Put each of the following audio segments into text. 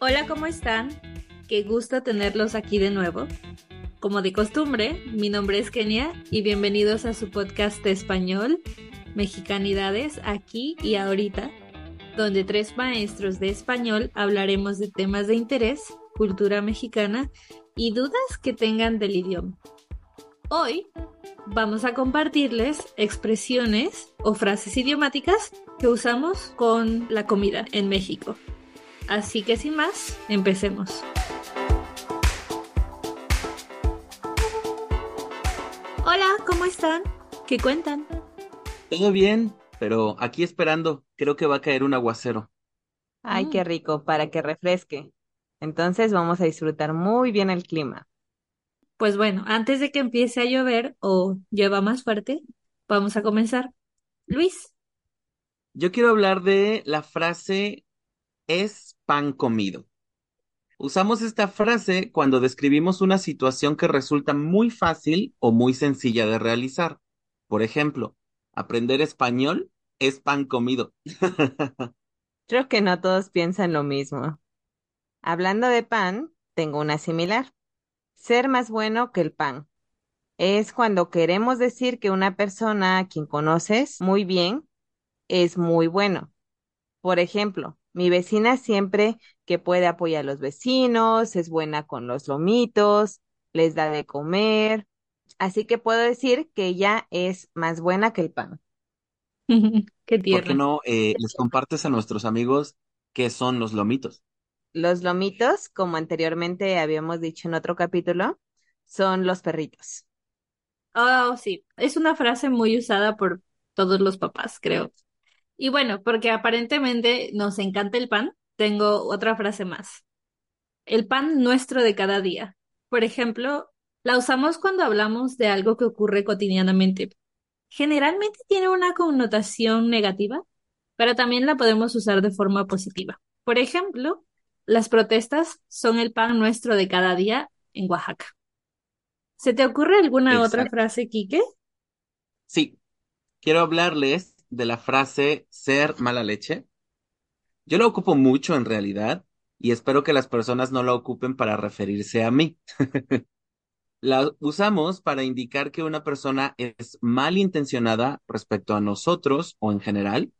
Hola, ¿cómo están? Qué gusto tenerlos aquí de nuevo. Como de costumbre, mi nombre es Kenia y bienvenidos a su podcast español, Mexicanidades, aquí y ahorita, donde tres maestros de español hablaremos de temas de interés, cultura mexicana y dudas que tengan del idioma. Hoy vamos a compartirles expresiones o frases idiomáticas que usamos con la comida en México. Así que sin más, empecemos. Hola, ¿cómo están? ¿Qué cuentan? Todo bien, pero aquí esperando, creo que va a caer un aguacero. Ay, Mm. qué rico, para que refresque. Entonces vamos a disfrutar muy bien el clima. Pues bueno, antes de que empiece a llover o llueva más fuerte, vamos a comenzar. Luis, Yo quiero hablar de la frase es pan comido. Usamos esta frase cuando describimos una situación que resulta muy fácil o muy sencilla de realizar. Por ejemplo, aprender español es pan comido. Creo que no todos piensan lo mismo. Hablando de pan, tengo una similar. Ser más bueno que el pan. Es cuando queremos decir que una persona a quien conoces muy bien es muy bueno. Por ejemplo, mi vecina siempre que puede apoyar a los vecinos, es buena con los lomitos, les da de comer. Así que puedo decir que ella es más buena que el pan. qué ¿Por qué no eh, les compartes a nuestros amigos qué son los lomitos? Los lomitos, como anteriormente habíamos dicho en otro capítulo, son los perritos. Oh, sí, es una frase muy usada por todos los papás, creo. Y bueno, porque aparentemente nos encanta el pan, tengo otra frase más. El pan nuestro de cada día. Por ejemplo, la usamos cuando hablamos de algo que ocurre cotidianamente. Generalmente tiene una connotación negativa, pero también la podemos usar de forma positiva. Por ejemplo, las protestas son el pan nuestro de cada día en Oaxaca. ¿Se te ocurre alguna otra frase, Quique? Sí, quiero hablarles de la frase ser mala leche. Yo la ocupo mucho en realidad y espero que las personas no la ocupen para referirse a mí. La usamos para indicar que una persona es malintencionada respecto a nosotros o en general.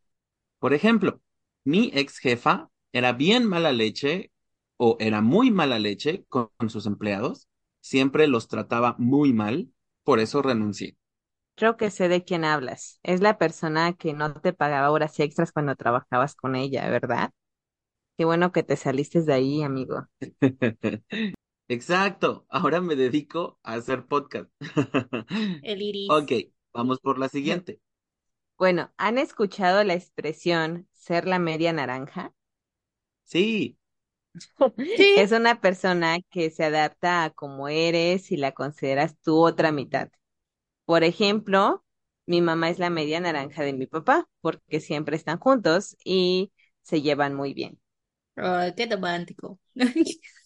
Por ejemplo, mi ex jefa era bien mala leche o era muy mala leche con, con sus empleados. Siempre los trataba muy mal, por eso renuncié. Creo que sé de quién hablas. Es la persona que no te pagaba horas extras cuando trabajabas con ella, ¿verdad? Qué bueno que te saliste de ahí, amigo. Exacto, ahora me dedico a hacer podcast. El iris. Ok, vamos por la siguiente. Bueno, ¿han escuchado la expresión ser la media naranja? Sí, Sí. Es una persona que se adapta a cómo eres y la consideras tu otra mitad. Por ejemplo, mi mamá es la media naranja de mi papá, porque siempre están juntos y se llevan muy bien. Ay, qué romántico.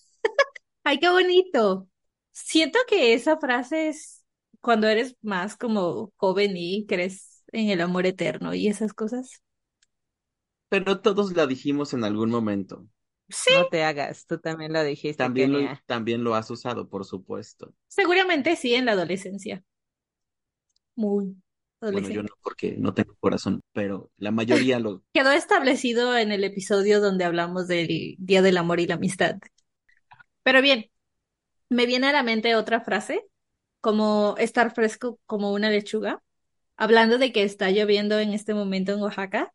Ay, qué bonito. Siento que esa frase es cuando eres más como joven y crees en el amor eterno y esas cosas. pero todos la dijimos en algún momento. Sí, No te hagas, tú también lo dijiste, También lo, también lo has usado, por supuesto. seguramente sí en la adolescencia. Muy Bueno, yo no, porque no tengo corazón, pero la mayoría lo... Quedó establecido en el episodio donde hablamos del Día del Amor y la Amistad. Pero bien, me viene a la mente otra frase, como estar fresco como una lechuga, hablando de que está lloviendo en este momento en Oaxaca.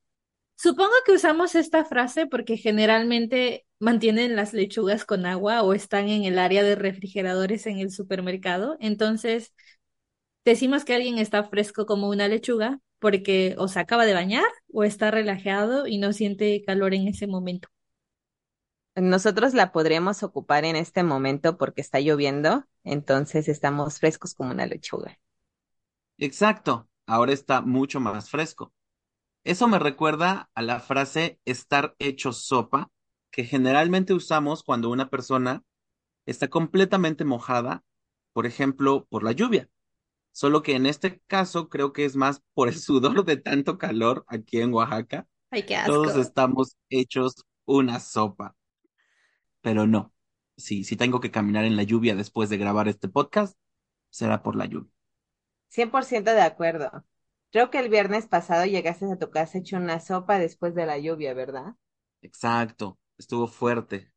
Supongo que usamos esta frase porque generalmente mantienen las lechugas con agua o están en el área de refrigeradores en el supermercado. Entonces, decimos que alguien está fresco como una lechuga porque o se acaba de bañar o está relajado y no siente calor en ese momento. Nosotros la podríamos ocupar en este momento porque está lloviendo, entonces estamos frescos como una lechuga. Exacto, ahora está mucho más fresco. Eso me recuerda a la frase estar hecho sopa, que generalmente usamos cuando una persona está completamente mojada, por ejemplo, por la lluvia. Solo que en este caso creo que es más por el sudor de tanto calor aquí en Oaxaca. Ay, qué Todos asco. estamos hechos una sopa. pero no. Sí, si tengo que caminar en la lluvia después de grabar este podcast, será por la lluvia. 100% de acuerdo. Creo que el viernes pasado llegaste a tu casa hecho una sopa después de la lluvia, ¿verdad? Exacto, estuvo fuerte.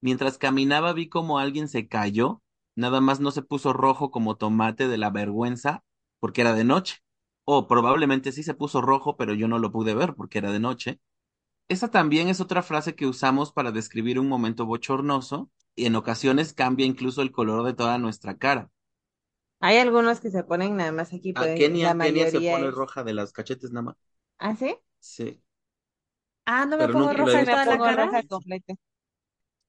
Mientras caminaba vi como alguien se cayó, nada más no se puso rojo como tomate de la vergüenza porque era de noche. O probablemente sí se puso rojo, pero yo no lo pude ver porque era de noche. Esa también es otra frase que usamos para describir un momento bochornoso y en ocasiones cambia incluso el color de toda nuestra cara. Hay algunos que se ponen nada más aquí, A pero Kenia, la Kenia se pone es- roja de las cachetes nada más. ¿Ah, sí? Sí. Ah, no me Pero pongo roja en toda la cara. roja completa.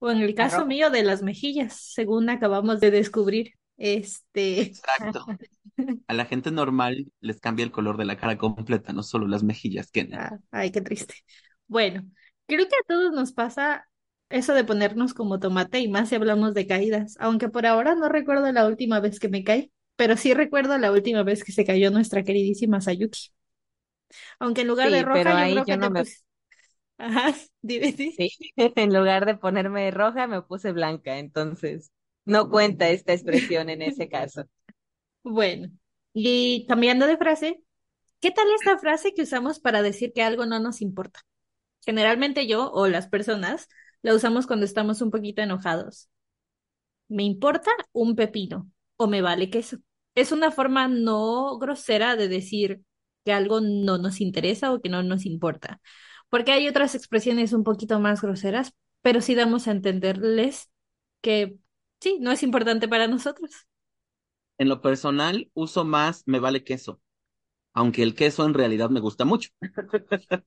O en el caso mío de las mejillas, según acabamos de descubrir. Este, Exacto. A la gente normal les cambia el color de la cara completa, no solo las mejillas, Kenia. ah, ay, qué triste. Bueno, creo que a todos nos pasa eso de ponernos como tomate y más si hablamos de caídas, aunque por ahora no recuerdo la última vez que me caí, pero sí recuerdo la última vez que se cayó nuestra queridísima Sayuki. Aunque en lugar de roja, pero yo ahí creo que no te me... pus- Ajá, dime, sí. Sí, en lugar de ponerme roja, me puse blanca, entonces no cuenta esta expresión en ese caso. Bueno, y cambiando de frase, ¿qué tal esta frase que usamos para decir que algo no nos importa? Generalmente yo o las personas la usamos cuando estamos un poquito enojados. Me importa un pepino o me vale queso. Es una forma no grosera de decir que algo no nos interesa o que no nos importa. Porque hay otras expresiones un poquito más groseras, pero sí damos a entenderles que sí, no es importante para nosotros. En lo personal, uso más me vale queso, aunque el queso en realidad me gusta mucho.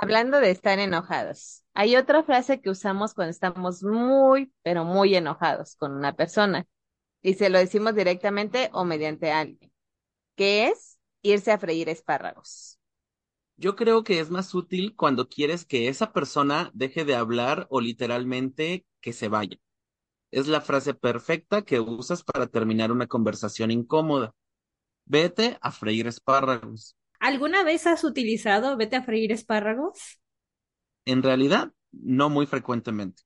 Hablando de estar enojados, hay otra frase que usamos cuando estamos muy, pero muy enojados con una persona y se lo decimos directamente o mediante alguien, que es irse a freír espárragos. Yo creo que es más útil cuando quieres que esa persona deje de hablar o literalmente que se vaya. Es la frase perfecta que usas para terminar una conversación incómoda. Vete a freír espárragos. ¿Alguna vez has utilizado vete a freír espárragos? En realidad, no muy frecuentemente.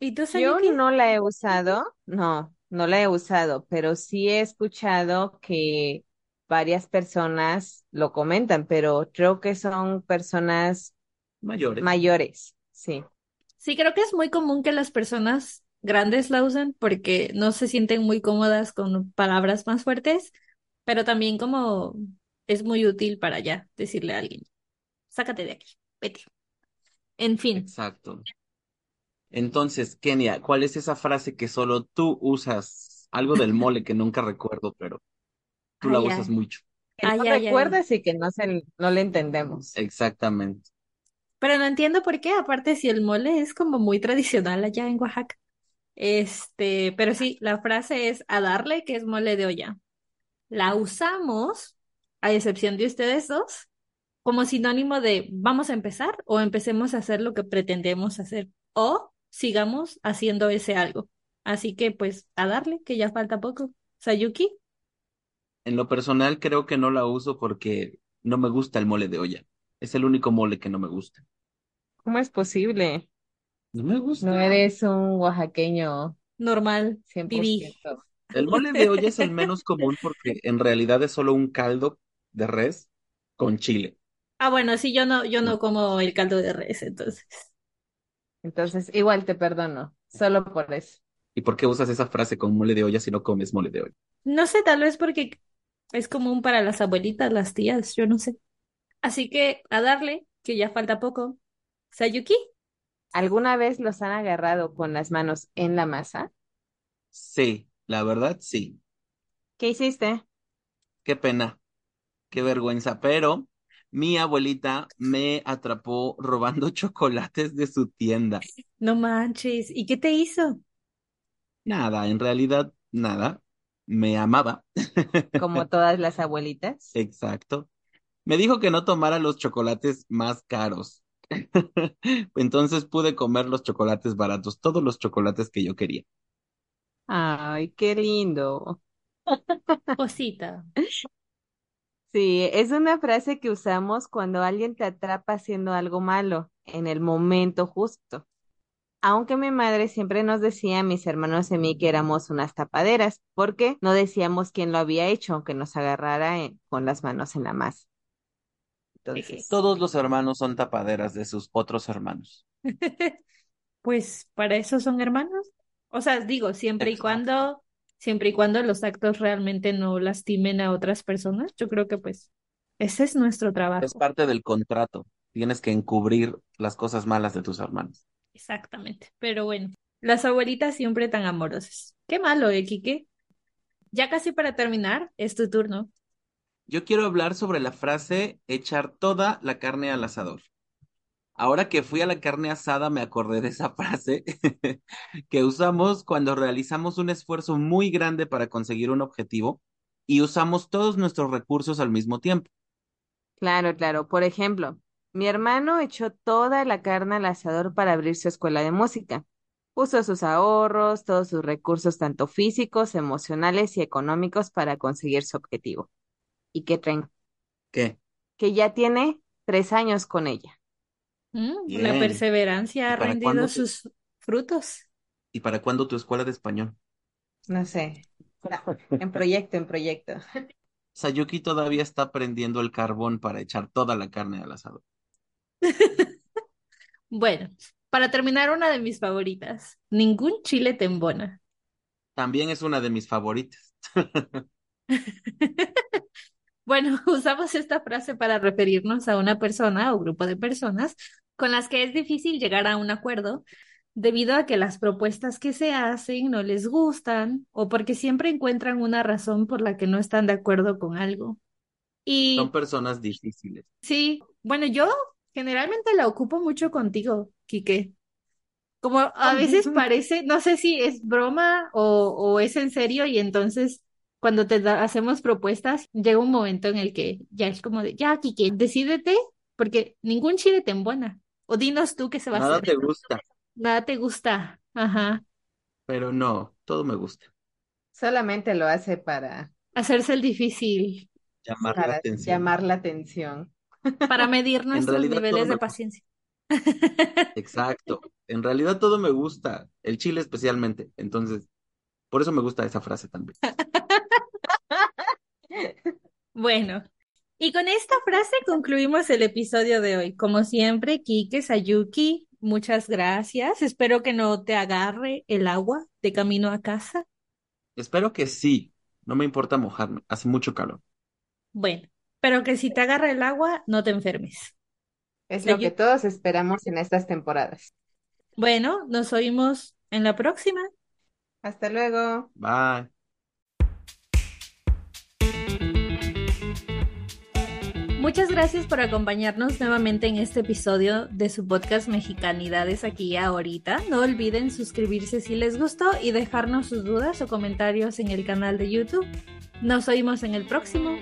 ¿Y tú, Yo Sayuki? no la he usado, no, no la he usado, pero sí he escuchado que varias personas lo comentan, pero creo que son personas Mayores. mayores, sí. Sí, creo que es muy común que las personas grandes la usen porque no se sienten muy cómodas con palabras más fuertes, pero también como es muy útil para ya decirle a alguien, sácate de aquí, vete. En fin, Exacto. Entonces, Kenia, ¿cuál es esa frase que solo tú usas? Algo del mole que nunca recuerdo, pero tú la usas ay, mucho. Que no recuerdas y que no se, no le entendemos. Exactamente. Pero no entiendo por qué, aparte si el mole es como muy tradicional allá en Oaxaca. Este, pero sí, la frase es a darle, que es mole de olla. La usamos, a excepción de ustedes dos, como sinónimo de vamos a empezar o empecemos a hacer lo que pretendemos hacer o sigamos haciendo ese algo. Así que pues a darle, que ya falta poco. Sayuki, En lo personal, creo que no la uso porque no me gusta el mole de olla. Es el único mole que no me gusta. ¿Cómo es posible? No me No gusta. eres un oaxaqueño normal, viví. 100%. El mole de olla es el menos común porque en realidad es solo un caldo de res con chile. Ah, bueno, sí, yo no, yo no como el caldo de res, entonces. Entonces, igual te perdono, solo por eso. ¿Y por qué usas esa frase con mole de olla si no comes mole de olla? No sé, tal vez porque es común para las abuelitas, las tías, yo no sé. Así que a darle, que ya falta poco. Sayuki, ¿Alguna vez los han agarrado con las manos en la masa? Sí, la verdad sí. ¿Qué hiciste? Qué pena, qué vergüenza, pero mi abuelita me atrapó robando chocolates de su tienda. no manches. ¿Y qué te hizo? Nada, en realidad nada. Me amaba. Como todas las abuelitas. Exacto. Me dijo que no tomara los chocolates más caros. Entonces pude comer los chocolates baratos, todos los chocolates que yo quería. Ay, qué lindo. Cosita. Sí, es una frase que usamos cuando alguien te atrapa haciendo algo malo en el momento justo. Aunque mi madre siempre nos decía a mis hermanos y a mí que éramos unas tapaderas, porque no decíamos quién lo había hecho, aunque nos agarrara en- con las manos en la masa. Entonces, Todos los hermanos son tapaderas de sus otros hermanos. Pues para eso son hermanos. O sea, digo, siempre y cuando, siempre y cuando los actos realmente no lastimen a otras personas, yo creo que pues ese es nuestro Es trabajo. parte del contrato. Tienes que encubrir las cosas malas de tus hermanos. Exactamente. Pero bueno, las abuelitas siempre tan amorosas. Qué malo, ¿eh, Quique? Ya casi para terminar, es tu turno. Yo quiero hablar sobre la frase echar toda la carne al asador. Ahora que fui a la carne asada me acordé de esa frase que usamos cuando realizamos un esfuerzo muy grande para conseguir un objetivo y usamos todos nuestros recursos al mismo tiempo. claro, claro. Por ejemplo, mi hermano echó toda la carne al asador para abrir su escuela de música. Puso sus ahorros, todos sus recursos, tanto físicos, emocionales y económicos, para conseguir su objetivo. ¿Y qué creen? ¿Qué? Que ya tiene tres años con ella. Mm, la perseverancia ¿Y ha rendido te- sus frutos. ¿Y para cuándo tu escuela de español? No sé. En proyecto, en proyecto. Sayuki todavía está prendiendo el carbón para echar toda la carne al asador. Bueno, para terminar, una de mis favoritas. Ningún chile te embona. También es una de mis favoritas. Bueno, usamos esta frase para referirnos a una persona o grupo de personas con las que es difícil llegar a un acuerdo debido a que las propuestas que se hacen no les gustan o porque siempre encuentran una razón por la que no están de acuerdo con algo. Y Son personas difíciles. sí, bueno, yo generalmente la ocupo mucho contigo, Quique. Como a veces parece, no sé si es broma o, o es en serio y entonces cuando te da- hacemos propuestas llega un momento en el que ya es como de, ya, Quique, decídete porque ningún chile te embona. O dinos tú qué se va a Nada hacer. te gusta, Nada te gusta. Ajá. pero no, todo me gusta. Solamente lo hace para, Hacerse el difícil Llamar la atención. llamar la atención. Para medir nuestros niveles de paciencia. Exacto. En realidad todo me gusta, el chile especialmente. Entonces, por eso me gusta esa frase también. Bueno, y con esta frase concluimos el episodio de hoy. Como siempre, Kike, Sayuki, muchas gracias. Espero que no te agarre el agua de camino a casa. Espero que sí. No me importa mojarme. Hace mucho calor. Bueno, pero que si te agarra el agua, no te enfermes. Es lo que todos esperamos en estas temporadas. Bueno, nos oímos en la próxima. Hasta luego. Bye. Muchas gracias por acompañarnos nuevamente en este episodio de su podcast Mexicanidades aquí y ahorita. No olviden suscribirse si les gustó y dejarnos sus dudas o comentarios en el canal de YouTube. Nos oímos en el próximo.